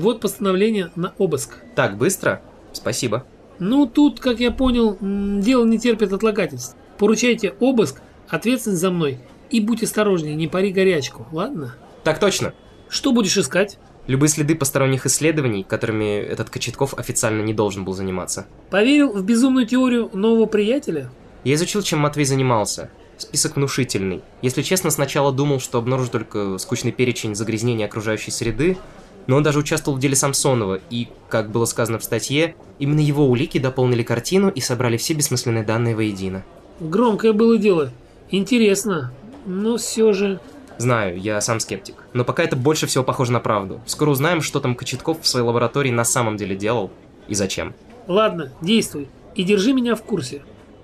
Вот постановление на обыск. Так, быстро? Спасибо. Ну, тут, как я понял, дело не терпит отлагательств. Поручайте обыск, ответственность за мной. И будь осторожнее, не пари горячку, ладно? Так точно. Что будешь искать? Любые следы посторонних исследований, которыми этот Кочетков официально не должен был заниматься. Поверил в безумную теорию нового приятеля? Я изучил, чем Матвей занимался. Список внушительный. Если честно, сначала думал, что обнаружу только скучный перечень загрязнения окружающей среды, но он даже участвовал в деле Самсонова, и, как было сказано в статье, именно его улики дополнили картину и собрали все бессмысленные данные воедино. Громкое было дело. Интересно. Но все же... Знаю, я сам скептик. Но пока это больше всего похоже на правду. Скоро узнаем, что там Кочетков в своей лаборатории на самом деле делал и зачем. Ладно, действуй. И держи меня в курсе.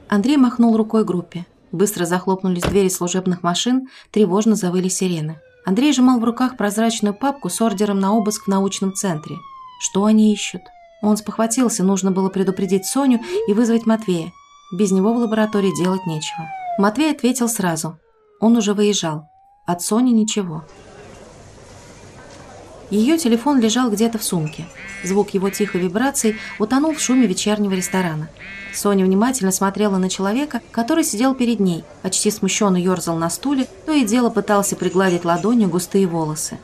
Андрей махнул рукой группе. Быстро захлопнулись двери служебных машин, тревожно завыли сирены. Андрей сжимал в руках прозрачную папку с ордером на обыск в научном центре. Что они ищут? Он спохватился, нужно было предупредить Соню и вызвать Матвея. Без него в лаборатории делать нечего. Матвей ответил сразу. Он уже выезжал. От Сони ничего. Ее телефон лежал где-то в сумке. Звук его тихой вибрации утонул в шуме вечернего ресторана. Соня внимательно смотрела на человека, который сидел перед ней, почти смущенно ерзал на стуле, то и дело пытался пригладить ладонью густые волосы.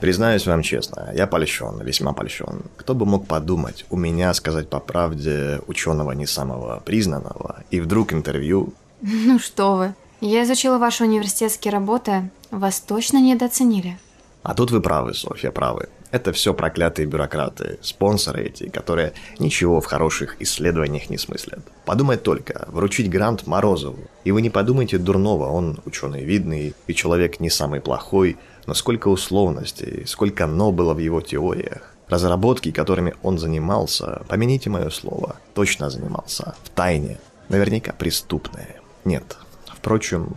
Признаюсь вам честно, я польщен, весьма польщен. Кто бы мог подумать, у меня, сказать по правде, ученого не самого признанного, и вдруг интервью... Ну что вы, я изучила ваши университетские работы, вас точно недооценили. А тут вы правы, Софья, правы. Это все проклятые бюрократы, спонсоры эти, которые ничего в хороших исследованиях не смыслят. Подумать только, вручить грант Морозову. И вы не подумайте дурного, он ученый видный и человек не самый плохой, но сколько условностей, сколько «но» было в его теориях. Разработки, которыми он занимался, помяните мое слово, точно занимался, в тайне, наверняка преступные. Нет, впрочем,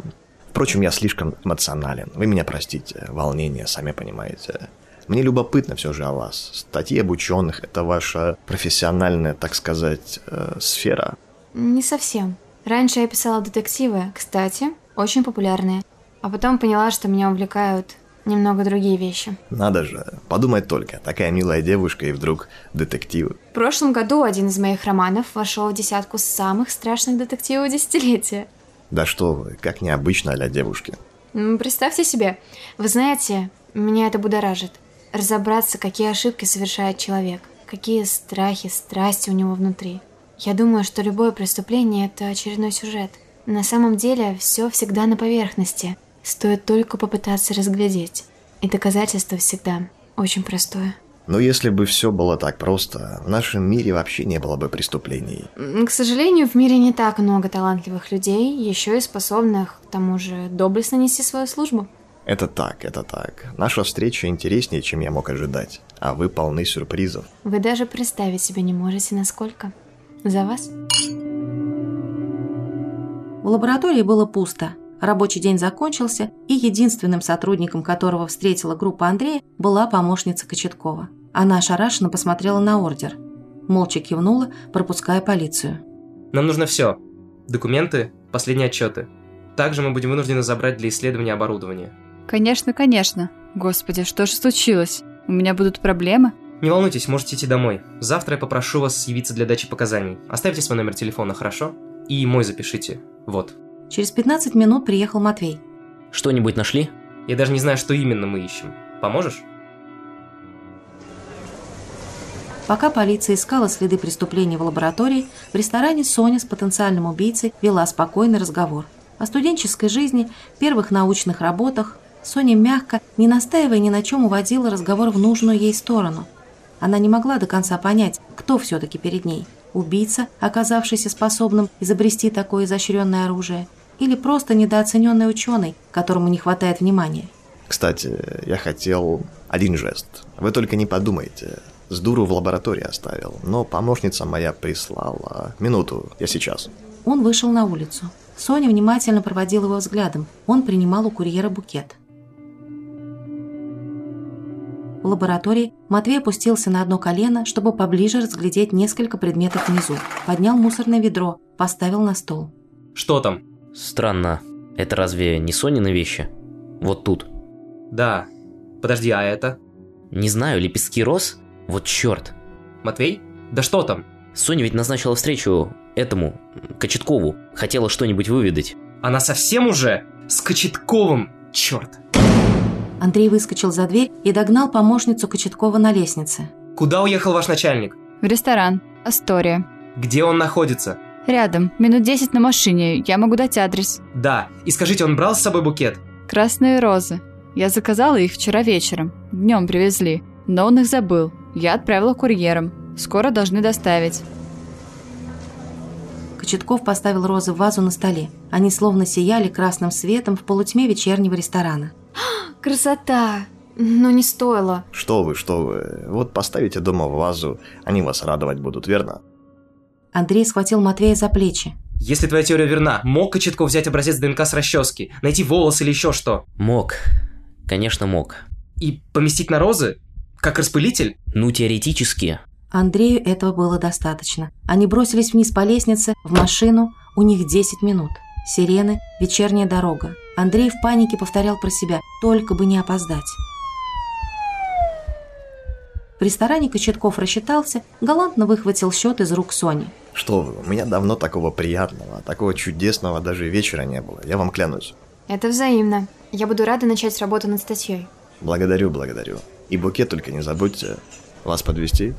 Впрочем, я слишком эмоционален. Вы меня простите. Волнение, сами понимаете. Мне любопытно все же о вас. Статьи об ученых – это ваша профессиональная, так сказать, э, сфера? Не совсем. Раньше я писала детективы, кстати, очень популярные. А потом поняла, что меня увлекают немного другие вещи. Надо же, подумать только, такая милая девушка и вдруг детективы. В прошлом году один из моих романов вошел в десятку самых страшных детективов десятилетия. Да что вы, как необычно для девушки. Представьте себе, вы знаете, меня это будоражит. Разобраться, какие ошибки совершает человек, какие страхи, страсти у него внутри. Я думаю, что любое преступление – это очередной сюжет. На самом деле, все всегда на поверхности. Стоит только попытаться разглядеть. И доказательство всегда очень простое. Но если бы все было так просто, в нашем мире вообще не было бы преступлений. К сожалению, в мире не так много талантливых людей, еще и способных, к тому же, доблестно нести свою службу. Это так, это так. Наша встреча интереснее, чем я мог ожидать. А вы полны сюрпризов. Вы даже представить себе не можете, насколько. За вас? В лаборатории было пусто. Рабочий день закончился, и единственным сотрудником, которого встретила группа Андрея, была помощница Кочеткова. Она ошарашенно посмотрела на ордер. Молча кивнула, пропуская полицию. Нам нужно все. Документы, последние отчеты. Также мы будем вынуждены забрать для исследования оборудование. Конечно, конечно. Господи, что же случилось? У меня будут проблемы? Не волнуйтесь, можете идти домой. Завтра я попрошу вас явиться для дачи показаний. Оставьте свой номер телефона, хорошо? И мой запишите. Вот. Через 15 минут приехал Матвей. Что-нибудь нашли? Я даже не знаю, что именно мы ищем. Поможешь? Пока полиция искала следы преступления в лаборатории, в ресторане Соня с потенциальным убийцей вела спокойный разговор. О студенческой жизни, первых научных работах. Соня мягко, не настаивая ни на чем, уводила разговор в нужную ей сторону. Она не могла до конца понять, кто все-таки перед ней. Убийца, оказавшийся способным изобрести такое изощренное оружие, или просто недооцененный ученый, которому не хватает внимания. Кстати, я хотел один жест. Вы только не подумайте. С дуру в лаборатории оставил, но помощница моя прислала. Минуту, я сейчас. Он вышел на улицу. Соня внимательно проводила его взглядом. Он принимал у курьера букет. В лаборатории Матвей опустился на одно колено, чтобы поближе разглядеть несколько предметов внизу. Поднял мусорное ведро, поставил на стол. Что там? Странно. Это разве не Сонины вещи? Вот тут. Да. Подожди, а это? Не знаю, лепестки роз? Вот черт. Матвей? Да что там? Соня ведь назначила встречу этому, Кочеткову. Хотела что-нибудь выведать. Она совсем уже? С Кочетковым, черт. Андрей выскочил за дверь и догнал помощницу Кочеткова на лестнице. Куда уехал ваш начальник? В ресторан. Астория. Где он находится? Рядом. Минут 10 на машине. Я могу дать адрес. Да. И скажите, он брал с собой букет? Красные розы. Я заказала их вчера вечером. Днем привезли. Но он их забыл. Я отправила курьером. Скоро должны доставить. Кочетков поставил розы в вазу на столе. Они словно сияли красным светом в полутьме вечернего ресторана. Красота! Но не стоило. Что вы, что вы. Вот поставите дома в вазу, они вас радовать будут, верно? Андрей схватил Матвея за плечи. Если твоя теория верна, мог Кочетков взять образец ДНК с расчески, найти волос или еще что? Мог. Конечно, мог. И поместить на розы? Как распылитель? Ну, теоретически. Андрею этого было достаточно. Они бросились вниз по лестнице, в машину. У них 10 минут. Сирены, вечерняя дорога. Андрей в панике повторял про себя, только бы не опоздать. В ресторане Кочетков рассчитался, галантно выхватил счет из рук Сони. Что вы, у меня давно такого приятного, такого чудесного даже вечера не было, я вам клянусь. Это взаимно. Я буду рада начать работу над статьей. Благодарю, благодарю. И букет только не забудьте. Вас подвести?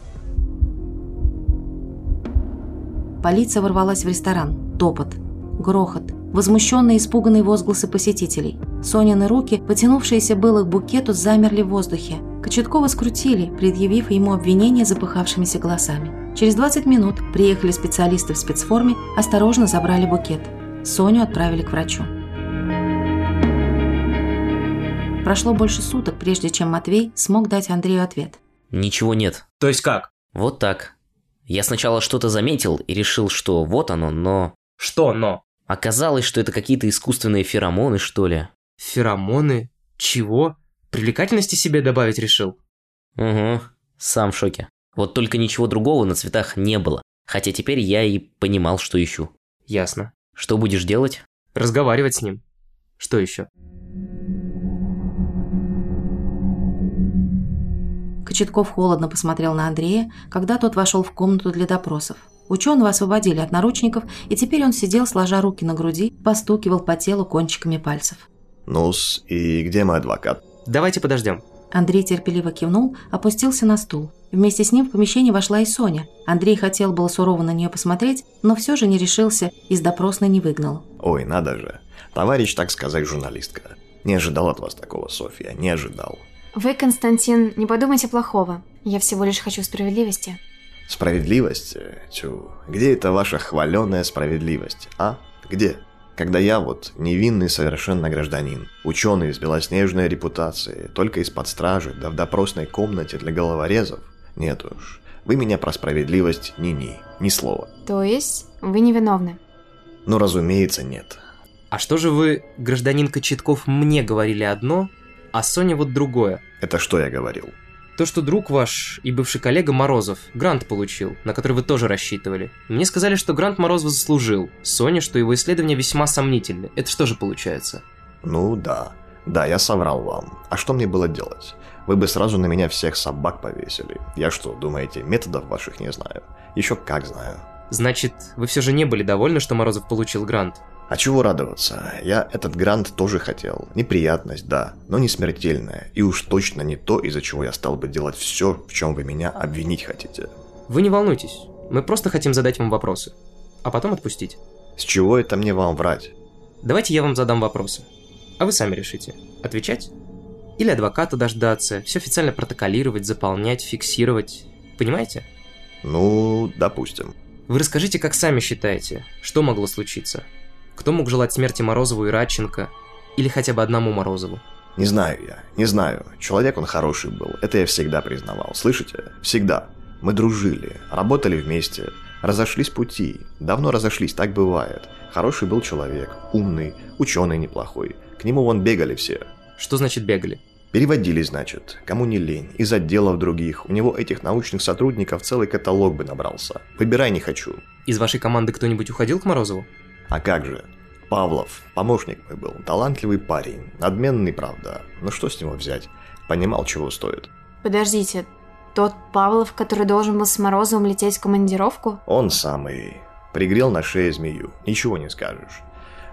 Полиция ворвалась в ресторан. Топот. Грохот. Возмущенные испуганные возгласы посетителей. Сонины руки, потянувшиеся было к букету, замерли в воздухе. Кочеткова скрутили, предъявив ему обвинение запыхавшимися голосами. Через 20 минут приехали специалисты в спецформе, осторожно забрали букет. Соню отправили к врачу. Прошло больше суток, прежде чем Матвей смог дать Андрею ответ. Ничего нет. То есть как? Вот так. Я сначала что-то заметил и решил, что вот оно, но... Что но? Оказалось, что это какие-то искусственные феромоны, что ли. Феромоны? Чего? Привлекательности себе добавить решил? Угу, сам в шоке. Вот только ничего другого на цветах не было. Хотя теперь я и понимал, что ищу. Ясно. Что будешь делать? Разговаривать с ним. Что еще? Кочетков холодно посмотрел на Андрея, когда тот вошел в комнату для допросов. Ученого освободили от наручников, и теперь он сидел, сложа руки на груди, постукивал по телу кончиками пальцев. Ну-с, и где мой адвокат? Давайте подождем. Андрей терпеливо кивнул, опустился на стул. Вместе с ним в помещение вошла и Соня. Андрей хотел было сурово на нее посмотреть, но все же не решился и с допросной не выгнал. Ой, надо же. Товарищ, так сказать, журналистка. Не ожидал от вас такого, Софья, не ожидал. Вы, Константин, не подумайте плохого. Я всего лишь хочу справедливости. Справедливость? Тю, где это ваша хваленая справедливость, а? Где? Когда я вот невинный совершенно гражданин, ученый с белоснежной репутацией, только из-под стражи, да в допросной комнате для головорезов? Нет уж, вы меня про справедливость ни-ни, ни слова. То есть, вы невиновны? Ну, разумеется, нет. А что же вы, гражданин Кочетков, мне говорили одно, а Соня вот другое? Это что я говорил? То, что друг ваш и бывший коллега Морозов грант получил, на который вы тоже рассчитывали. Мне сказали, что грант Морозов заслужил. Соня, что его исследования весьма сомнительны. Это что же получается? Ну да. Да, я соврал вам. А что мне было делать? Вы бы сразу на меня всех собак повесили. Я что, думаете, методов ваших не знаю? Еще как знаю. Значит, вы все же не были довольны, что Морозов получил грант? А чего радоваться? Я этот грант тоже хотел. Неприятность, да, но не смертельная. И уж точно не то, из-за чего я стал бы делать все, в чем вы меня обвинить хотите. Вы не волнуйтесь. Мы просто хотим задать вам вопросы. А потом отпустить. С чего это мне вам врать? Давайте я вам задам вопросы. А вы сами решите, отвечать? Или адвоката дождаться, все официально протоколировать, заполнять, фиксировать. Понимаете? Ну, допустим. Вы расскажите, как сами считаете, что могло случиться? Кто мог желать смерти Морозову и Радченко? Или хотя бы одному Морозову? Не знаю я, не знаю. Человек он хороший был, это я всегда признавал. Слышите? Всегда. Мы дружили, работали вместе, разошлись пути. Давно разошлись, так бывает. Хороший был человек, умный, ученый неплохой. К нему вон бегали все. Что значит бегали? Переводили, значит, кому не лень, из отделов других. У него этих научных сотрудников целый каталог бы набрался. Выбирай не хочу. Из вашей команды кто-нибудь уходил к Морозову? А как же? Павлов, помощник мой был, талантливый парень, надменный, правда. Но что с него взять? Понимал, чего стоит. Подождите, тот Павлов, который должен был с Морозовым лететь в командировку? Он самый. Пригрел на шее змею, ничего не скажешь.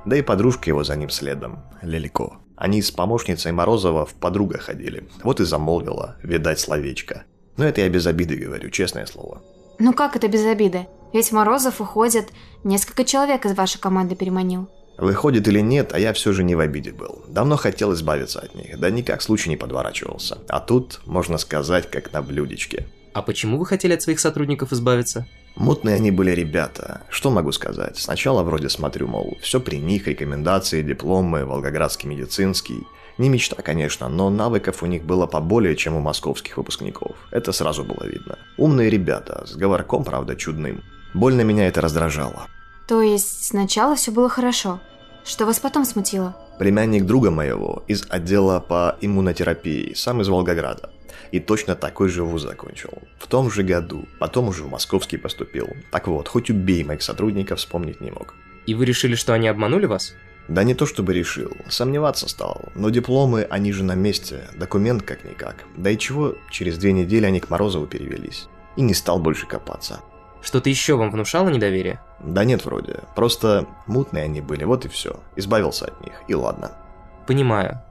Да и подружка его за ним следом, Лелико. Они с помощницей Морозова в подруга ходили. Вот и замолвила, видать, словечко. Но это я без обиды говорю, честное слово. Ну как это без обиды? Ведь Морозов уходит, несколько человек из вашей команды переманил. Выходит или нет, а я все же не в обиде был. Давно хотел избавиться от них, да никак случай не подворачивался. А тут, можно сказать, как на блюдечке. А почему вы хотели от своих сотрудников избавиться? Мутные они были ребята. Что могу сказать? Сначала вроде смотрю, мол, все при них, рекомендации, дипломы, волгоградский медицинский. Не мечта, конечно, но навыков у них было поболее, чем у московских выпускников. Это сразу было видно. Умные ребята, с говорком, правда, чудным. Больно меня это раздражало. То есть сначала все было хорошо. Что вас потом смутило? Племянник друга моего из отдела по иммунотерапии, сам из Волгограда. И точно такой же вуз закончил. В том же году. Потом уже в московский поступил. Так вот, хоть убей моих сотрудников, вспомнить не мог. И вы решили, что они обманули вас? Да не то чтобы решил, сомневаться стал. Но дипломы, они же на месте, документ как-никак. Да и чего, через две недели они к Морозову перевелись. И не стал больше копаться. Что-то еще вам внушало недоверие? Да нет, вроде. Просто мутные они были, вот и все. Избавился от них, и ладно. Понимаю.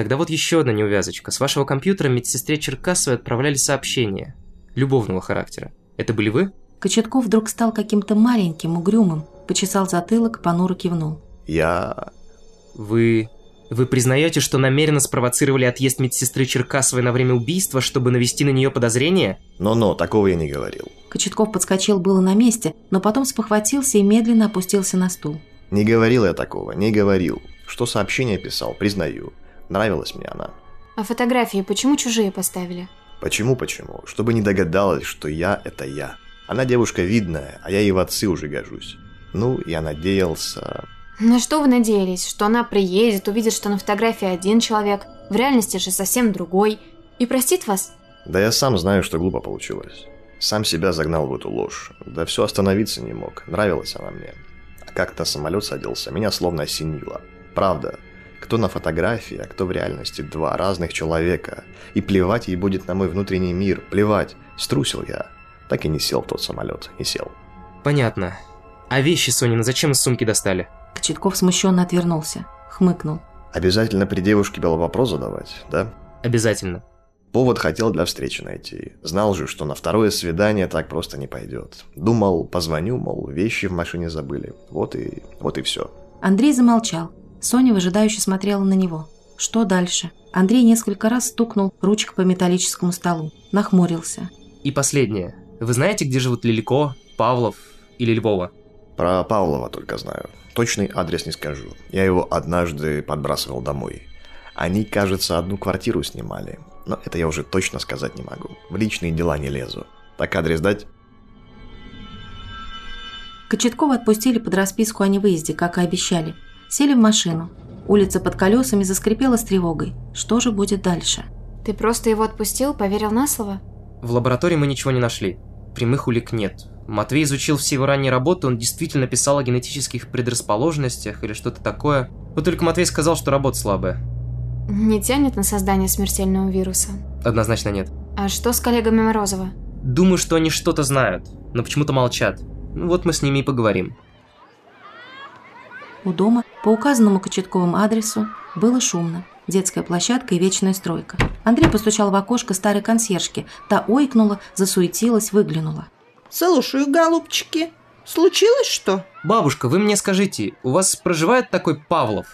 Тогда вот еще одна неувязочка. С вашего компьютера медсестре Черкасовой отправляли сообщения. Любовного характера. Это были вы? Кочетков вдруг стал каким-то маленьким, угрюмым, почесал затылок, понуро кивнул. Я... Вы... Вы признаете, что намеренно спровоцировали отъезд медсестры Черкасовой на время убийства, чтобы навести на нее подозрение? Но-но, такого я не говорил. Кочетков подскочил было на месте, но потом спохватился и медленно опустился на стул. Не говорил я такого, не говорил. Что сообщение писал, признаю. Нравилась мне она. А фотографии почему чужие поставили? Почему-почему? Чтобы не догадалась, что я – это я. Она девушка видная, а я ей в отцы уже гожусь. Ну, я надеялся... На что вы надеялись? Что она приедет, увидит, что на фотографии один человек, в реальности же совсем другой, и простит вас? Да я сам знаю, что глупо получилось. Сам себя загнал в эту ложь. Да все остановиться не мог. Нравилась она мне. А как то самолет садился, меня словно осенило. Правда, кто на фотографии, а кто в реальности два разных человека. И плевать ей будет на мой внутренний мир, плевать. Струсил я. Так и не сел в тот самолет, не сел. Понятно. А вещи Сонины зачем из сумки достали? Кочетков смущенно отвернулся, хмыкнул. Обязательно при девушке был вопрос задавать, да? Обязательно. Повод хотел для встречи найти. Знал же, что на второе свидание так просто не пойдет. Думал, позвоню, мол, вещи в машине забыли. Вот и... вот и все. Андрей замолчал. Соня выжидающе смотрела на него. Что дальше? Андрей несколько раз стукнул ручкой по металлическому столу. Нахмурился. И последнее. Вы знаете, где живут Лилико, Павлов или Львова? Про Павлова только знаю. Точный адрес не скажу. Я его однажды подбрасывал домой. Они, кажется, одну квартиру снимали. Но это я уже точно сказать не могу. В личные дела не лезу. Так адрес дать? Кочеткова отпустили под расписку о невыезде, как и обещали. Сели в машину. Улица под колесами заскрипела с тревогой. Что же будет дальше? Ты просто его отпустил, поверил на слово? В лаборатории мы ничего не нашли. Прямых улик нет. Матвей изучил все его ранние работы, он действительно писал о генетических предрасположенностях или что-то такое. Вот только Матвей сказал, что работа слабая. Не тянет на создание смертельного вируса? Однозначно нет. А что с коллегами Морозова? Думаю, что они что-то знают, но почему-то молчат. Ну, вот мы с ними и поговорим. У дома, по указанному Кочетковым адресу, было шумно. Детская площадка и вечная стройка. Андрей постучал в окошко старой консьержки. Та ойкнула, засуетилась, выглянула. Слушаю, голубчики. Случилось что? Бабушка, вы мне скажите, у вас проживает такой Павлов?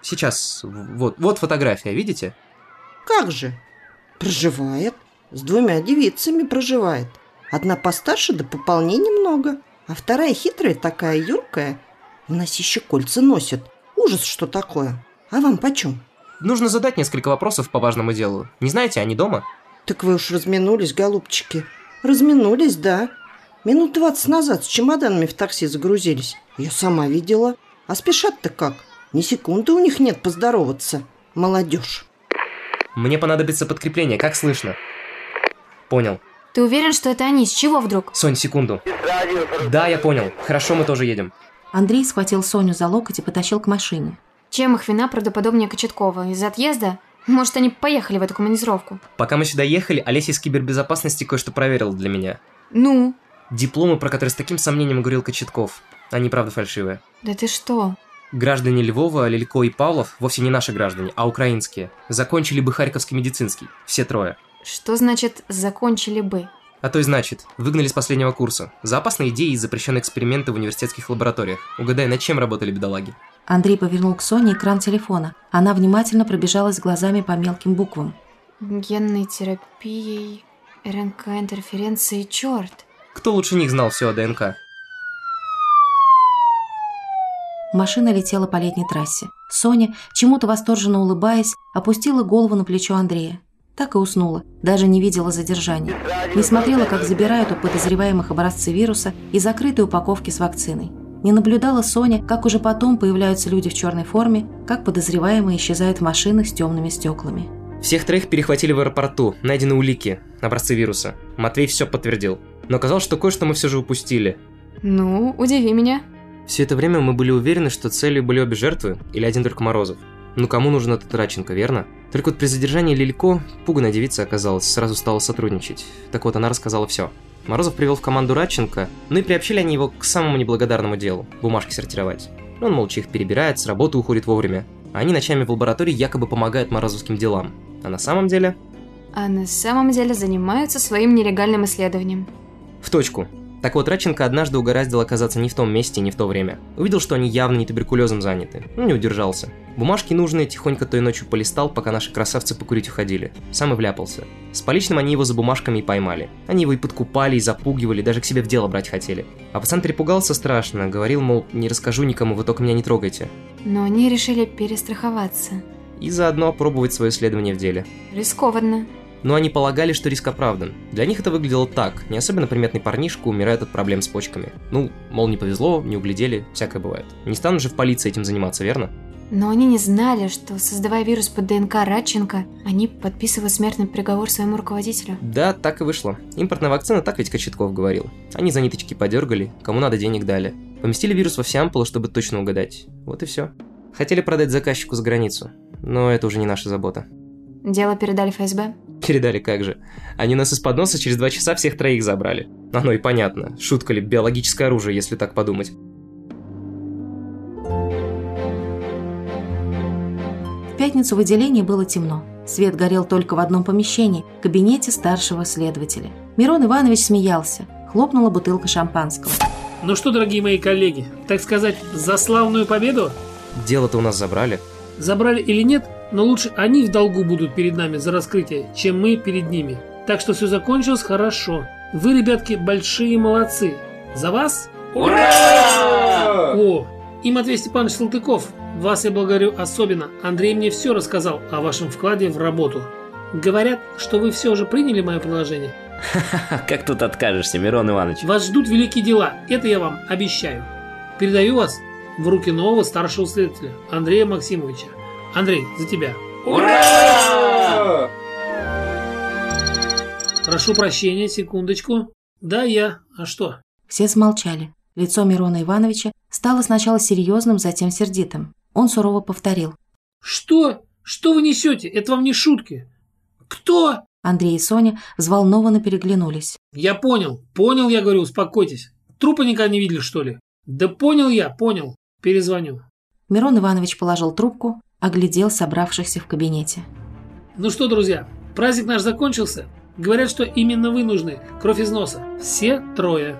Сейчас, вот, вот фотография, видите? Как же? Проживает. С двумя девицами проживает. Одна постарше, да пополнений много. А вторая хитрая такая, юркая. У нас еще кольца носит. Ужас, что такое. А вам почем? Нужно задать несколько вопросов по важному делу. Не знаете, они дома? Так вы уж разминулись, голубчики. Разминулись, да. Минут двадцать назад с чемоданами в такси загрузились. Я сама видела. А спешат-то как? Ни секунды у них нет поздороваться. Молодежь. Мне понадобится подкрепление, как слышно? Понял. Ты уверен, что это они? С чего вдруг? Сонь, секунду. Да, я понял. Хорошо, мы тоже едем. Андрей схватил Соню за локоть и потащил к машине. Чем их вина правдоподобнее Кочеткова? Из отъезда? Может, они поехали в эту командировку? Пока мы сюда ехали, Олеся из кибербезопасности кое-что проверила для меня. Ну? Дипломы, про которые с таким сомнением говорил Кочетков. Они, правда, фальшивые. Да ты что? Граждане Львова, Лилько и Павлов, вовсе не наши граждане, а украинские, закончили бы Харьковский медицинский. Все трое. Что значит «закончили бы»? А то и значит, выгнали с последнего курса. За опасные идеи и запрещенные эксперименты в университетских лабораториях. Угадай, над чем работали бедолаги? Андрей повернул к Соне экран телефона. Она внимательно пробежалась глазами по мелким буквам. Генной терапией, РНК-интерференцией, черт. Кто лучше них знал все о ДНК? Машина летела по летней трассе. Соня, чему-то восторженно улыбаясь, опустила голову на плечо Андрея. Так и уснула, даже не видела задержания. Не смотрела, как забирают у подозреваемых образцы вируса и закрытые упаковки с вакциной. Не наблюдала Соня, как уже потом появляются люди в черной форме, как подозреваемые исчезают в машинах с темными стеклами. Всех троих перехватили в аэропорту, найдены улики, образцы вируса. Матвей все подтвердил. Но оказалось, что кое-что мы все же упустили. Ну, удиви меня. Все это время мы были уверены, что целью были обе жертвы или один только Морозов. Ну кому нужен этот Раченко, верно? Только вот при задержании Лилько пуганая девица оказалась, сразу стала сотрудничать. Так вот, она рассказала все. Морозов привел в команду Радченко, ну и приобщили они его к самому неблагодарному делу – бумажки сортировать. Он молча их перебирает, с работы уходит вовремя. А они ночами в лаборатории якобы помогают морозовским делам. А на самом деле... А на самом деле занимаются своим нелегальным исследованием. В точку. Так вот, Радченко однажды угораздил оказаться не в том месте и не в то время. Увидел, что они явно не туберкулезом заняты. Ну, не удержался. Бумажки нужные тихонько той ночью полистал, пока наши красавцы покурить уходили. Сам и вляпался. С поличным они его за бумажками и поймали. Они его и подкупали, и запугивали, даже к себе в дело брать хотели. А пацан перепугался страшно, говорил, мол, не расскажу никому, вы только меня не трогайте. Но они решили перестраховаться. И заодно опробовать свое исследование в деле. Рискованно но они полагали, что риск оправдан. Для них это выглядело так. Не особенно приметный парнишка умирает от проблем с почками. Ну, мол, не повезло, не углядели, всякое бывает. Не станут же в полиции этим заниматься, верно? Но они не знали, что, создавая вирус под ДНК Радченко, они подписывают смертный приговор своему руководителю. Да, так и вышло. Импортная вакцина, так ведь Кочетков говорил. Они за ниточки подергали, кому надо денег дали. Поместили вирус во все ампулы, чтобы точно угадать. Вот и все. Хотели продать заказчику за границу, но это уже не наша забота. Дело передали ФСБ? Передали как же. Они нас из-под носа через два часа всех троих забрали. Оно и понятно. Шутка ли, биологическое оружие, если так подумать. В пятницу в отделении было темно. Свет горел только в одном помещении – кабинете старшего следователя. Мирон Иванович смеялся. Хлопнула бутылка шампанского. Ну что, дорогие мои коллеги, так сказать, за славную победу? Дело-то у нас забрали. Забрали или нет, но лучше они в долгу будут перед нами за раскрытие, чем мы перед ними. Так что все закончилось хорошо. Вы, ребятки, большие молодцы. За вас? Ура! О, и Матвей Степанович Салтыков, вас я благодарю особенно. Андрей мне все рассказал о вашем вкладе в работу. Говорят, что вы все же приняли мое предложение. Как тут откажешься, Мирон Иванович? Вас ждут великие дела, это я вам обещаю. Передаю вас в руки нового старшего следователя, Андрея Максимовича. Андрей, за тебя. Ура! Прошу прощения, секундочку. Да, я. А что? Все смолчали. Лицо Мирона Ивановича стало сначала серьезным, затем сердитым. Он сурово повторил. Что? Что вы несете? Это вам не шутки. Кто? Андрей и Соня взволнованно переглянулись. Я понял. Понял, я говорю, успокойтесь. Трупа никогда не видели, что ли? Да понял я, понял. Перезвоню. Мирон Иванович положил трубку, оглядел собравшихся в кабинете. Ну что, друзья, праздник наш закончился. Говорят, что именно вы нужны. Кровь из носа. Все трое.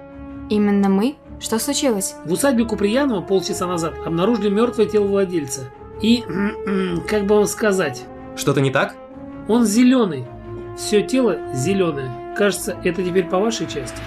Именно мы? Что случилось? В усадьбе Куприянова полчаса назад обнаружили мертвое тело владельца. И, как бы вам сказать... Что-то не так? Он зеленый. Все тело зеленое. Кажется, это теперь по вашей части.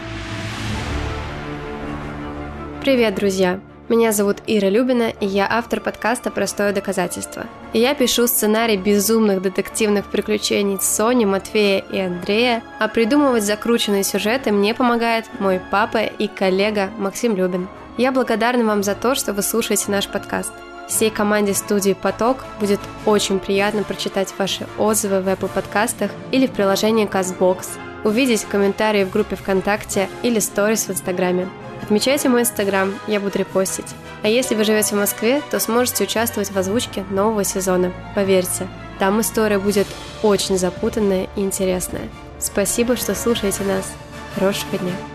Привет, друзья! Меня зовут Ира Любина, и я автор подкаста «Простое доказательство». И я пишу сценарий безумных детективных приключений Сони, Матвея и Андрея, а придумывать закрученные сюжеты мне помогает мой папа и коллега Максим Любин. Я благодарна вам за то, что вы слушаете наш подкаст. Всей команде студии «Поток» будет очень приятно прочитать ваши отзывы в Apple подкастах или в приложении CastBox, увидеть комментарии в группе ВКонтакте или сторис в Инстаграме. Отмечайте мой инстаграм, я буду репостить. А если вы живете в Москве, то сможете участвовать в озвучке нового сезона. Поверьте, Там история будет очень запутанная и интересная. Спасибо, что слушаете нас. Хорошего дня!